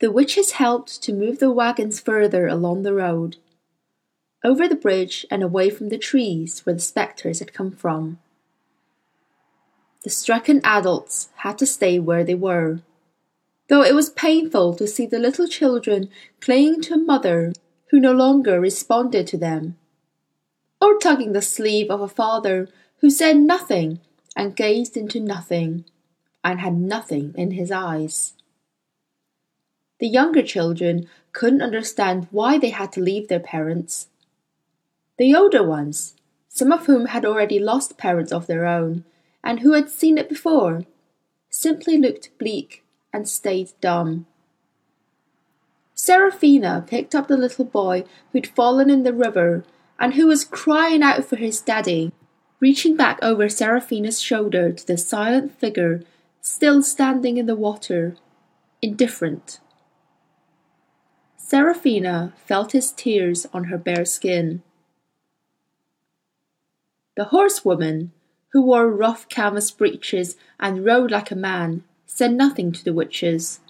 The witches helped to move the wagons further along the road, over the bridge and away from the trees where the spectres had come from. The stricken adults had to stay where they were, though it was painful to see the little children clinging to a mother who no longer responded to them, or tugging the sleeve of a father who said nothing and gazed into nothing and had nothing in his eyes. The younger children couldn't understand why they had to leave their parents. The older ones, some of whom had already lost parents of their own and who had seen it before, simply looked bleak and stayed dumb. Serafina picked up the little boy who'd fallen in the river and who was crying out for his daddy, reaching back over Serafina's shoulder to the silent figure still standing in the water, indifferent. Serafina felt his tears on her bare skin. The horsewoman, who wore rough canvas breeches and rode like a man, said nothing to the witches.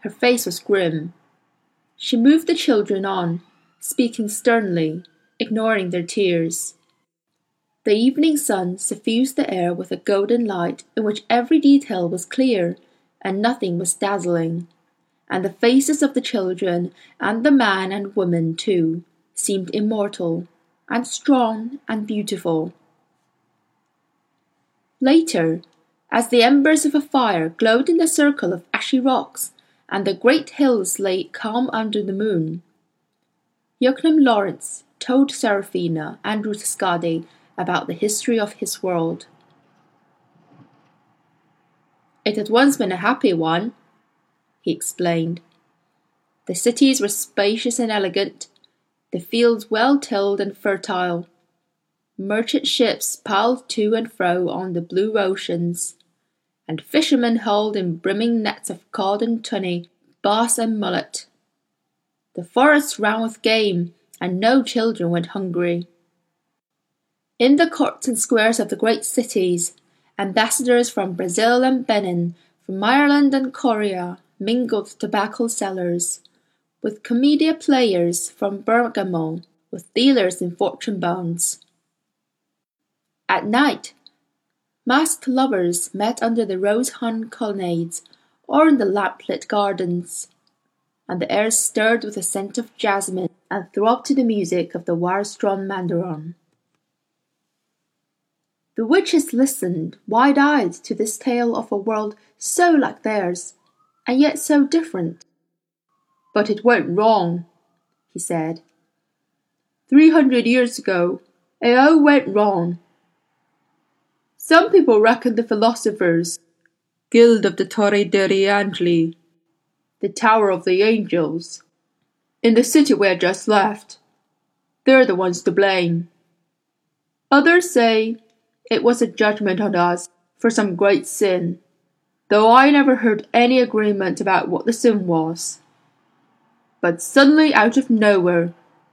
Her face was grim. She moved the children on, speaking sternly, ignoring their tears. The evening sun suffused the air with a golden light in which every detail was clear and nothing was dazzling, and the faces of the children and the man and woman, too, seemed immortal and strong and beautiful. Later, as the embers of a fire glowed in the circle of ashy rocks and the great hills lay calm under the moon, Joachim Lorenz told Serafina and Ruta Skadi about the history of his world. It had once been a happy one, he explained. The cities were spacious and elegant, the fields well tilled and fertile. Merchant ships piled to and fro on the blue oceans, and fishermen hauled in brimming nets of cod and tunny, bass and mullet. The forests ran with game, and no children went hungry. In the courts and squares of the great cities, ambassadors from Brazil and Benin, from Ireland and Corea, mingled tobacco sellers, with commedia players from Bergamo, with dealers in fortune bonds. At night, masked lovers met under the rose-hung colonnades or in the lamp-lit gardens, and the air stirred with the scent of jasmine and throbbed to the music of the wire-strung mandarone. The witches listened wide eyed to this tale of a world so like theirs, and yet so different. But it went wrong, he said. Three hundred years ago, it all went wrong. Some people reckon the philosophers, Guild of the Torre degli Angeli, the Tower of the Angels, in the city we had just left, they're the ones to blame. Others say it was a judgment on us for some great sin, though I never heard any agreement about what the sin was. But suddenly out of nowhere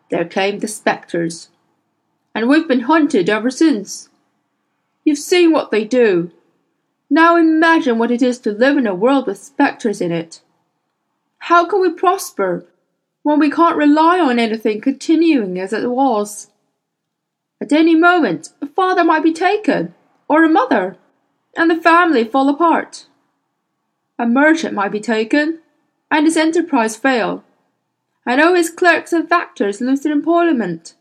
there came the spectres, and we've been hunted ever since. You've seen what they do. Now imagine what it is to live in a world with spectres in it. How can we prosper when we can't rely on anything continuing as it was? At any moment, a father might be taken, or a mother, and the family fall apart. A merchant might be taken, and his enterprise fail, and all his clerks and factors lose their employment.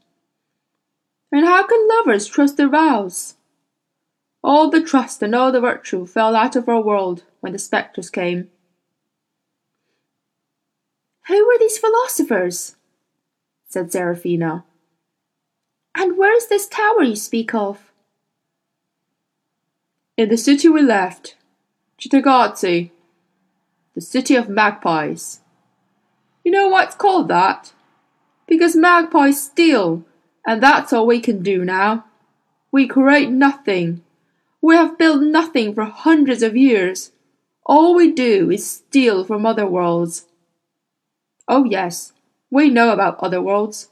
And how can lovers trust their vows? All the trust and all the virtue fell out of our world when the spectres came. Who were these philosophers? said Serafina. And where is this tower you speak of? In the city we left, Cittàgazze, the city of magpies. You know why it's called that? Because magpies steal, and that's all we can do now. We create nothing. We have built nothing for hundreds of years. All we do is steal from other worlds. Oh, yes, we know about other worlds.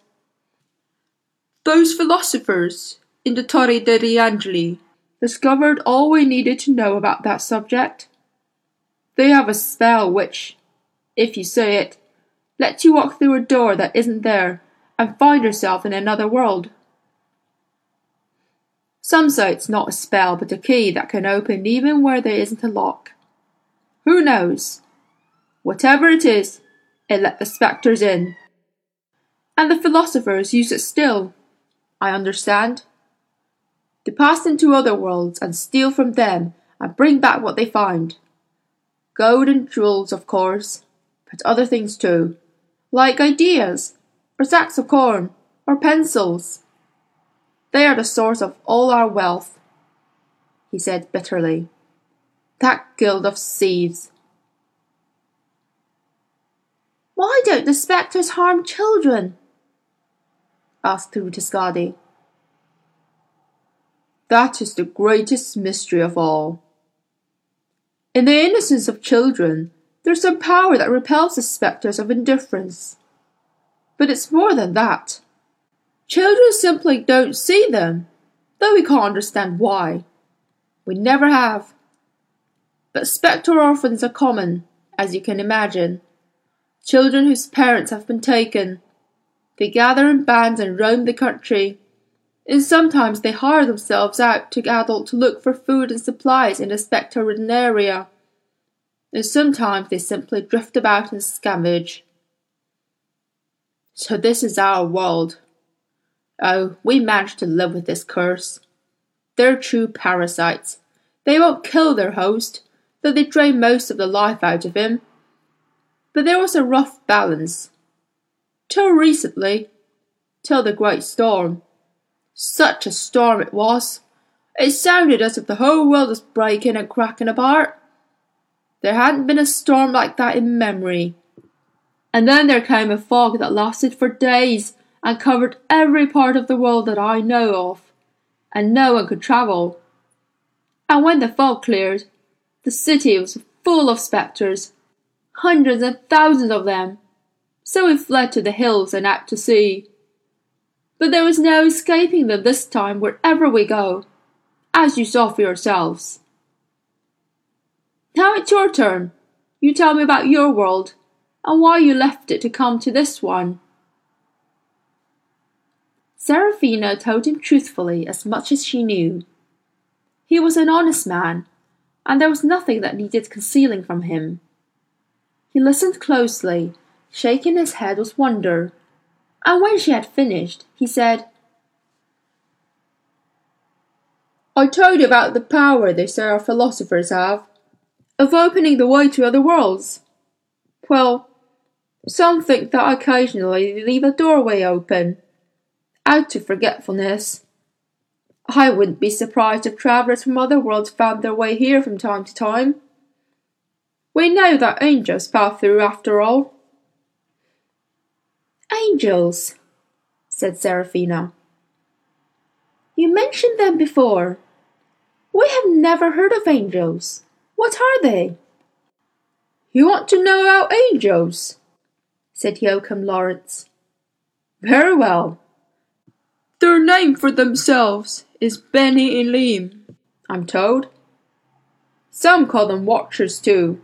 Those philosophers in the Torre degli Angeli discovered all we needed to know about that subject. They have a spell which, if you say it, lets you walk through a door that isn't there and find yourself in another world. Some say it's not a spell but a key that can open even where there isn't a lock. Who knows? Whatever it is, it let the spectres in. And the philosophers use it still, I understand. They pass into other worlds and steal from them and bring back what they find. Gold and jewels, of course, but other things too, like ideas, or sacks of corn, or pencils. They are the source of all our wealth, he said bitterly. That guild of thieves. Why don't the spectres harm children? asked Ruta Skadi. That is the greatest mystery of all. In the innocence of children, there's some power that repels the spectres of indifference. But it's more than that. Children simply don't see them, though we can't understand why. We never have. But spectre orphans are common, as you can imagine. Children whose parents have been taken. They gather in bands and roam the country, and sometimes they hire themselves out to adults to look for food and supplies in a spectre ridden area. And sometimes they simply drift about and scavenge. So this is our world. Oh, we managed to live with this curse. They're true parasites. They won't kill their host, though they drain most of the life out of him. But there was a rough balance. Till recently. Till the great storm. Such a storm it was. It sounded as if the whole world was breaking and cracking apart. There hadn't been a storm like that in memory. And then there came a fog that lasted for days and covered every part of the world that I know of, and no one could travel. And when the fog cleared, the city was full of spectres, hundreds and thousands of them. So we fled to the hills and out to sea. But there was no escaping them this time wherever we go, as you saw for yourselves. Now it's your turn. You tell me about your world and why you left it to come to this one. Serafina told him truthfully as much as she knew. He was an honest man, and there was nothing that needed concealing from him. He listened closely, shaking his head with wonder, and when she had finished, he said, I told you about the power they say our philosophers have of opening the way to other worlds. Well, some think that occasionally they leave a doorway open out to forgetfulness. I wouldn't be surprised if travellers from other worlds found their way here from time to time. We know that angels pass through after all. Angels, said Serafina. You mentioned them before. We have never heard of angels. What are they? You want to know about angels? said Joachim Lorenz. Very well. Their name for themselves is Benny and Elohim, I'm told. Some call them watchers too.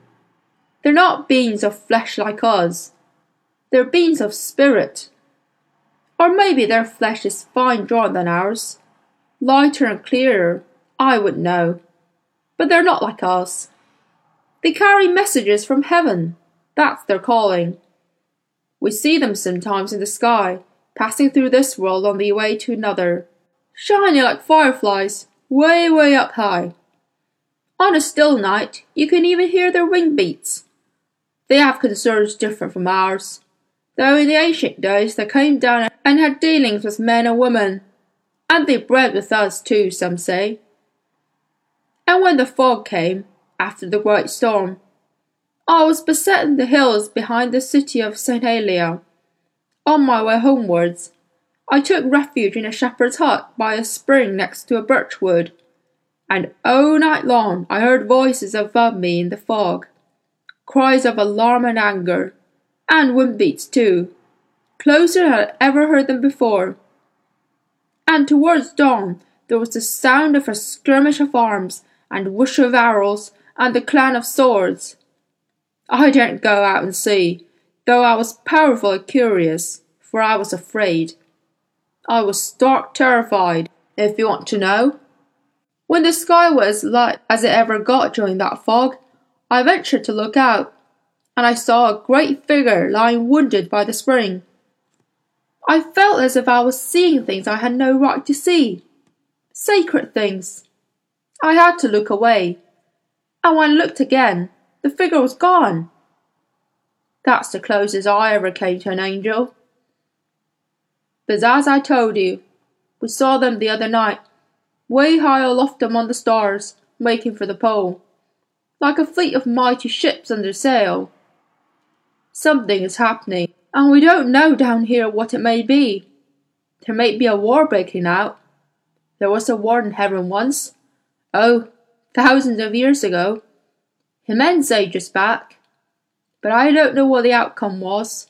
They're not beings of flesh like us. They're beings of spirit. Or maybe their flesh is fine drawn than ours, lighter and clearer, I wouldn't know. But they're not like us. They carry messages from heaven. That's their calling. We see them sometimes in the sky, passing through this world on the way to another, shining like fireflies, way, way up high. On a still night, you can even hear their wing beats. They have concerns different from ours, though in the ancient days they came down and had dealings with men and women, and they bred with us too, some say. And when the fog came, after the great storm, I was besetting the hills behind the city of Sant'Elia. On my way homewards, I took refuge in a shepherd's hut by a spring next to a birch wood, and all night long I heard voices above me in the fog, cries of alarm and anger, and wind beats too, closer had ever heard them before. And towards dawn there was the sound of a skirmish of arms, and whoosh of arrows, and the clang of swords. I daren't go out and see, though I was powerfully curious, for I was afraid. I was stark terrified, if you want to know. When the sky was as light as it ever got during that fog, I ventured to look out, and I saw a great figure lying wounded by the spring. I felt as if I was seeing things I had no right to see. Sacred things. I had to look away. And when I looked again, the figure was gone. That's the closest I ever came to an angel. But as I told you, we saw them the other night, way high aloft among the stars, making for the pole, like a fleet of mighty ships under sail. Something is happening, and we don't know down here what it may be. There may be a war breaking out. There was a war in heaven once. Oh, thousands of years ago. Immense ages back. But I don't know what the outcome was.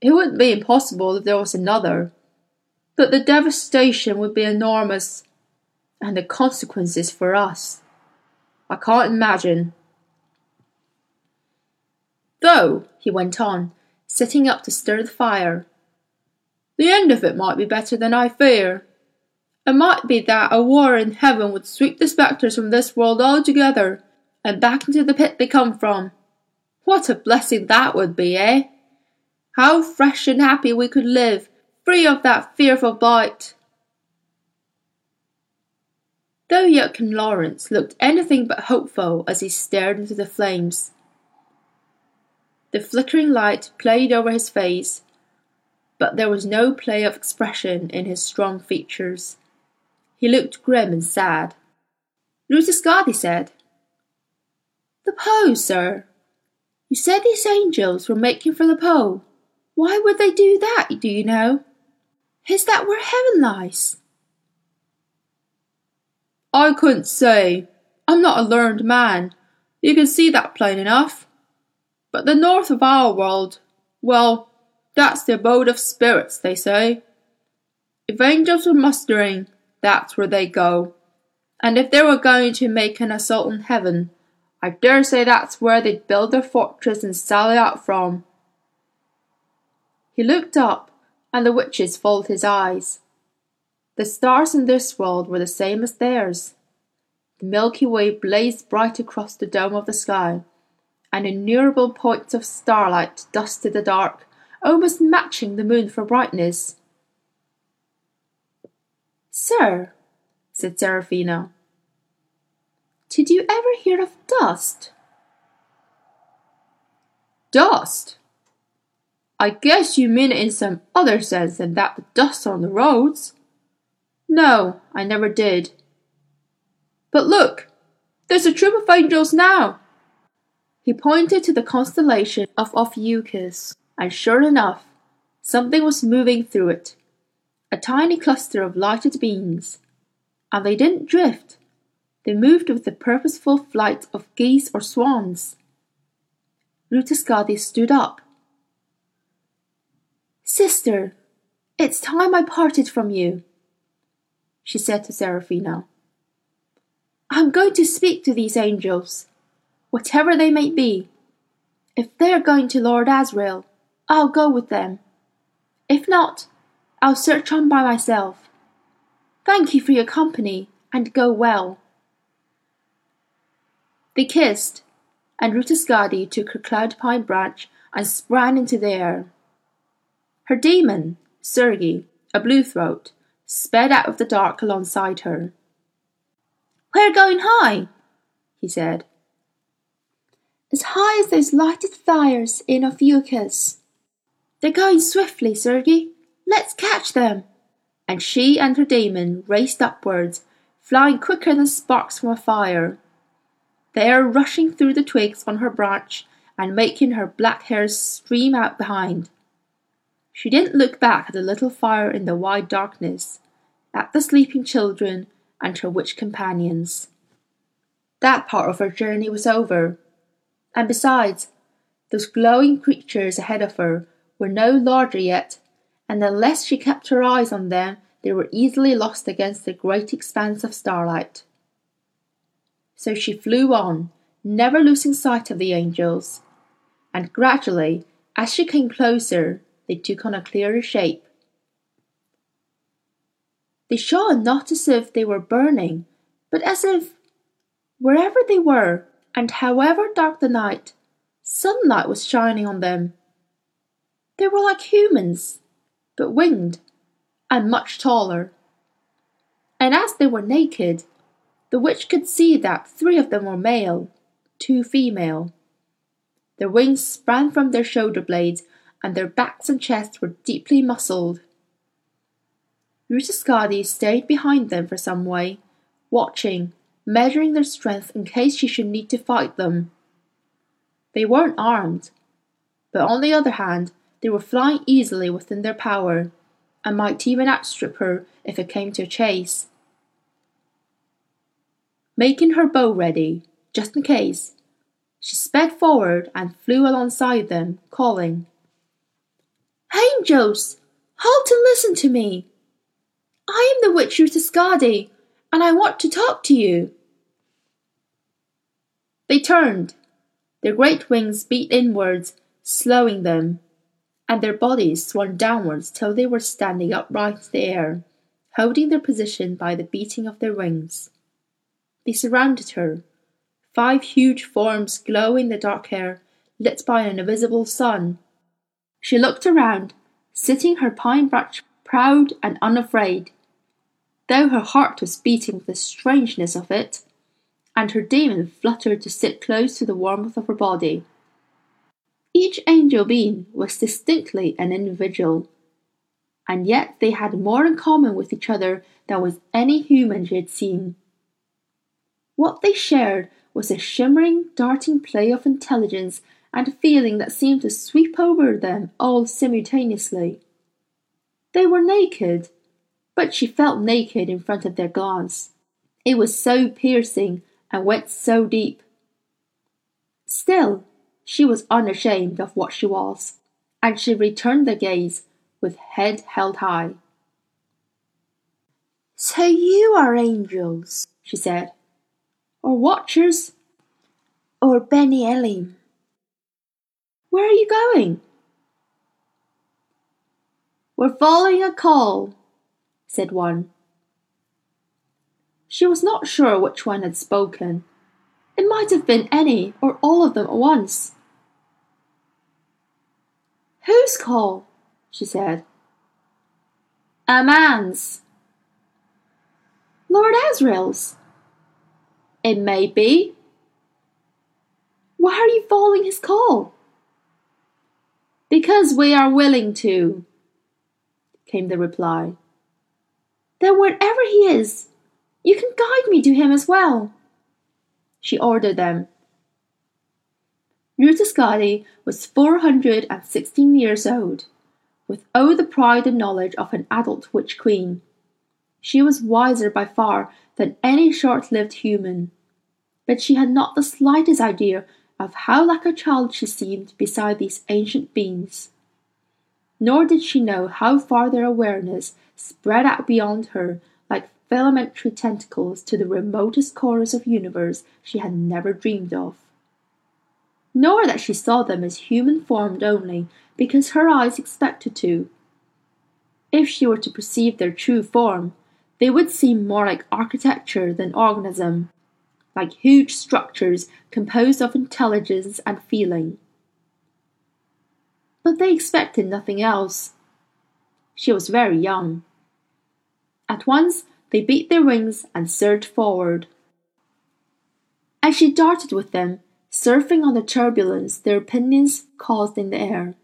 It wouldn't be impossible if there was another. But the devastation would be enormous. And the consequences for us. I can't imagine. Though, he went on, sitting up to stir the fire, the end of it might be better than I fear. It might be that a war in heaven would sweep the spectres from this world altogether and back into the pit they come from. What a blessing that would be, eh? How fresh and happy we could live, free of that fearful blight. Though Joachim Lorenz looked anything but hopeful as he stared into the flames, the flickering light played over his face, but there was no play of expression in his strong features. He looked grim and sad. Ruta Skadi said, The pole, sir. You said these angels were making for the pole. Why would they do that, do you know? Is that where heaven lies? I couldn't say. I'm not a learned man. You can see that plain enough. But the north of our world, well, that's the abode of spirits, they say. If angels were mustering, that's where they go. And if they were going to make an assault on heaven, I dare say that's where they'd build their fortress and sally out from. He looked up, and the witches followed his eyes. The stars in this world were the same as theirs. The Milky Way blazed bright across the dome of the sky and innumerable points of starlight dusted the dark, almost matching the moon for brightness. Sir, said Serafina, did you ever hear of dust? Dust? I guess you mean it in some other sense than that the dust on the roads. No, I never did. But look, there's a troop of angels now. He pointed to the constellation of Ophiuchus, and sure enough, something was moving through it. A tiny cluster of lighted beings. And they didn't drift. They moved with the purposeful flight of geese or swans. Ruta Skadi stood up. Sister, it's time I parted from you, she said to Serafina. I'm going to speak to these angels whatever they may be. If they're going to Lord Asriel, I'll go with them. If not, I'll search on by myself. Thank you for your company, and go well. They kissed, and Ruta Skadi took her cloud pine branch and sprang into the air. Her dæmon, Sergi, a blue throat, sped out of the dark alongside her. We're going high, he said as high as those lighted fires in Ophiuchus. They're going swiftly, Sergi. Let's catch them. And she and her dæmon raced upwards, flying quicker than sparks from a fire. They are rushing through the twigs on her branch and making her black hairs stream out behind. She didn't look back at the little fire in the wide darkness, at the sleeping children and her witch companions. That part of her journey was over. And besides, those glowing creatures ahead of her were no larger yet, and unless she kept her eyes on them, they were easily lost against the great expanse of starlight. So she flew on, never losing sight of the angels, and gradually, as she came closer, they took on a clearer shape. They shone not as if they were burning, but as if, wherever they were, and however dark the night, sunlight was shining on them. They were like humans, but winged, and much taller. And as they were naked, the witch could see that three of them were male, two female. Their wings sprang from their shoulder blades, and their backs and chests were deeply muscled. Ruta Skadi stayed behind them for some way, watching, measuring their strength in case she should need to fight them. They weren't armed, but on the other hand, they were flying easily within their power, and might even outstrip her if it came to a chase. Making her bow ready, just in case, she sped forward and flew alongside them, calling, Angels, halt and listen to me! I am the witch Skadi, and I want to talk to you. They turned. Their great wings beat inwards, slowing them, and their bodies swung downwards till they were standing upright in the air, holding their position by the beating of their wings. They surrounded her, five huge forms glowing in the dark air, lit by an invisible sun. She looked around, sitting her pine branch proud and unafraid though her heart was beating with the strangeness of it, and her dæmon fluttered to sit close to the warmth of her body. Each angel being was distinctly an individual, and yet they had more in common with each other than with any human she had seen. What they shared was a shimmering, darting play of intelligence and a feeling that seemed to sweep over them all simultaneously. They were naked, but she felt naked in front of their glance. It was so piercing and went so deep. Still, she was unashamed of what she was, and she returned the gaze with head held high. So you are angels, she said, or watchers, or Beni Elim. Where are you going? We're following a call, said one. She was not sure which one had spoken. It might have been any or all of them at once. Whose call? she said. A man's. Lord Asriel's. It may be. Why are you following his call? Because we are willing to, came the reply. Then wherever he is, you can guide me to him as well. She ordered them. Ruta was four hundred and sixteen years old, with all the pride and knowledge of an adult witch queen. She was wiser by far than any short lived human, but she had not the slightest idea of how like a child she seemed beside these ancient beings. Nor did she know how far their awareness spread out beyond her filamentary tentacles to the remotest corners of universe she had never dreamed of. Nor that she saw them as human formed only because her eyes expected to. If she were to perceive their true form, they would seem more like architecture than organism, like huge structures composed of intelligence and feeling. But they expected nothing else. She was very young. At once they beat their wings and surged forward. As she darted with them, surfing on the turbulence their pinions caused in the air,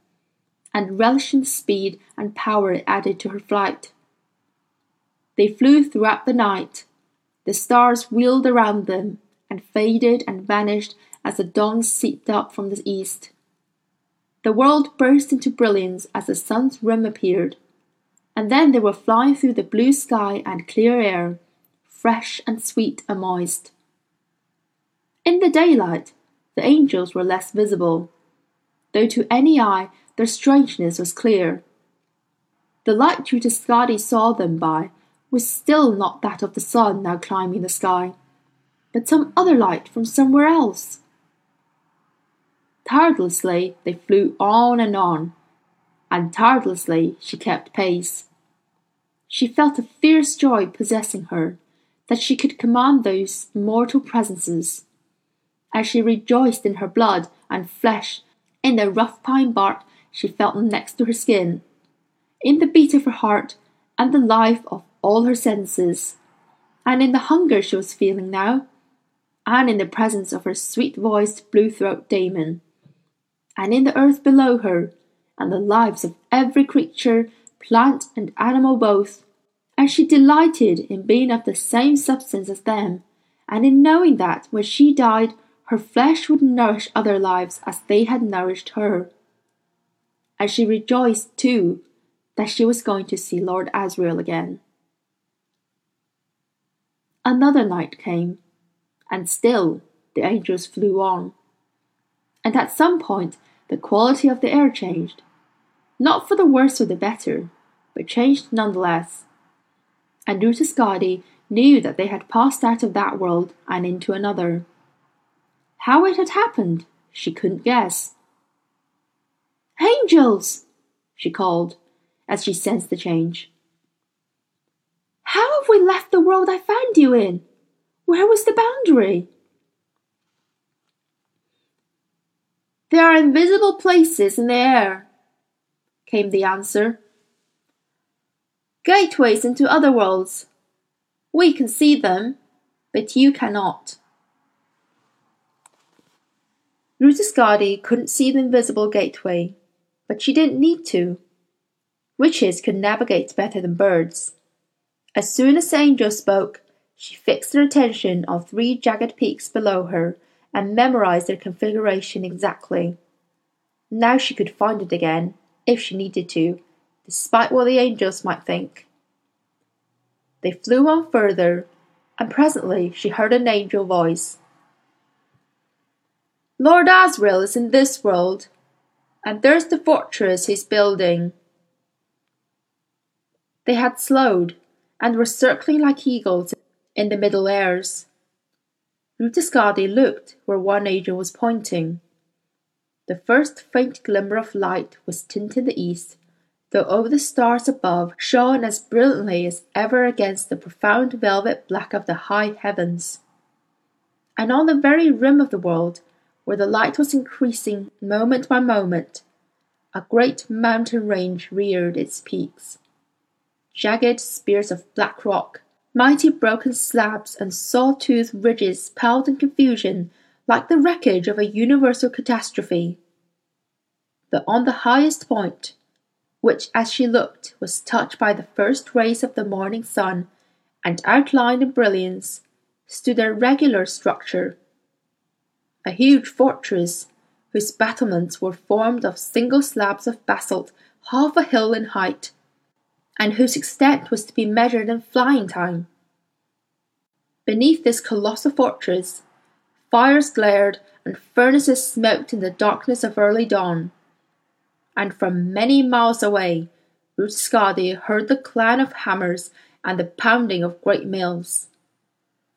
and relishing the speed and power it added to her flight. They flew throughout the night. The stars wheeled around them and faded and vanished as the dawn seeped up from the east. The world burst into brilliance as the sun's rim appeared and then they were flying through the blue sky and clear air, fresh and sweet and moist. In the daylight, the angels were less visible, though to any eye their strangeness was clear. The light Ruta Skadi saw them by was still not that of the sun now climbing the sky, but some other light from somewhere else. Tirelessly they flew on and on, and tirelessly she kept pace. She felt a fierce joy possessing her, that she could command those mortal presences. As she rejoiced in her blood and flesh, in the rough pine bark she felt next to her skin, in the beat of her heart and the life of all her senses, and in the hunger she was feeling now, and in the presence of her sweet voiced blue throat dæmon and in the earth below her, and the lives of every creature, plant and animal both, and she delighted in being of the same substance as them, and in knowing that when she died her flesh would nourish other lives as they had nourished her. And she rejoiced, too, that she was going to see Lord Asriel again. Another night came, and still the angels flew on. And at some point the quality of the air changed. Not for the worse or the better, but changed nonetheless. And Ruta Skadi knew that they had passed out of that world and into another. How it had happened, she couldn't guess. Angels! she called as she sensed the change. How have we left the world I found you in? Where was the boundary? There are invisible places in the air, came the answer. Gateways into other worlds. We can see them, but you cannot. Ruta Skadi couldn't see the invisible gateway, but she didn't need to. Witches could navigate better than birds. As soon as the angel spoke, she fixed her attention on three jagged peaks below her and memorized their configuration exactly. Now she could find it again, if she needed to, despite what the angels might think. They flew on further, and presently she heard an angel voice. Lord Asriel is in this world, and there's the fortress he's building. They had slowed, and were circling like eagles in the middle airs. Ruta Skadi looked where one angel was pointing. The first faint glimmer of light was tinting the east, though over the stars above shone as brilliantly as ever against the profound velvet black of the high heavens. And on the very rim of the world, where the light was increasing moment by moment, a great mountain range reared its peaks. Jagged spears of black rock Mighty broken slabs and saw-toothed ridges piled in confusion like the wreckage of a universal catastrophe. But on the highest point, which as she looked was touched by the first rays of the morning sun and outlined in brilliance, stood a regular structure. A huge fortress whose battlements were formed of single slabs of basalt half a hill in height and whose extent was to be measured in flying time. Beneath this colossal fortress, fires glared and furnaces smoked in the darkness of early dawn. And from many miles away, Skadi heard the clang of hammers and the pounding of great mills.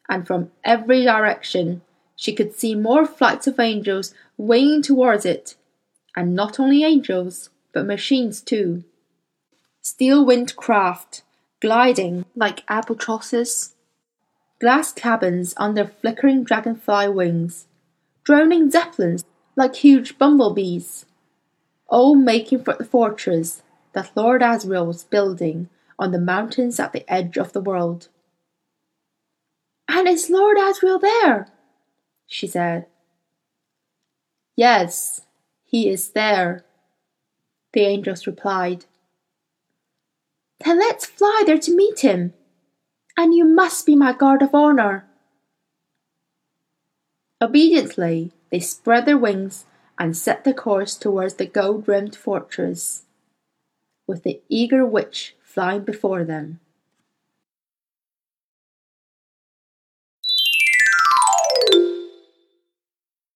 And from every direction, she could see more flights of angels winging towards it, and not only angels, but machines too steel winged craft, gliding like albatrosses, glass cabins under flickering dragonfly wings, droning zeppelins like huge bumblebees, all making for the fortress that Lord Asriel was building on the mountains at the edge of the world. And is Lord Asriel there? she said. Yes, he is there, the angels replied. Then let's fly there to meet him. And you must be my guard of honor. Obediently, they spread their wings and set their course towards the gold rimmed fortress, with the eager witch flying before them.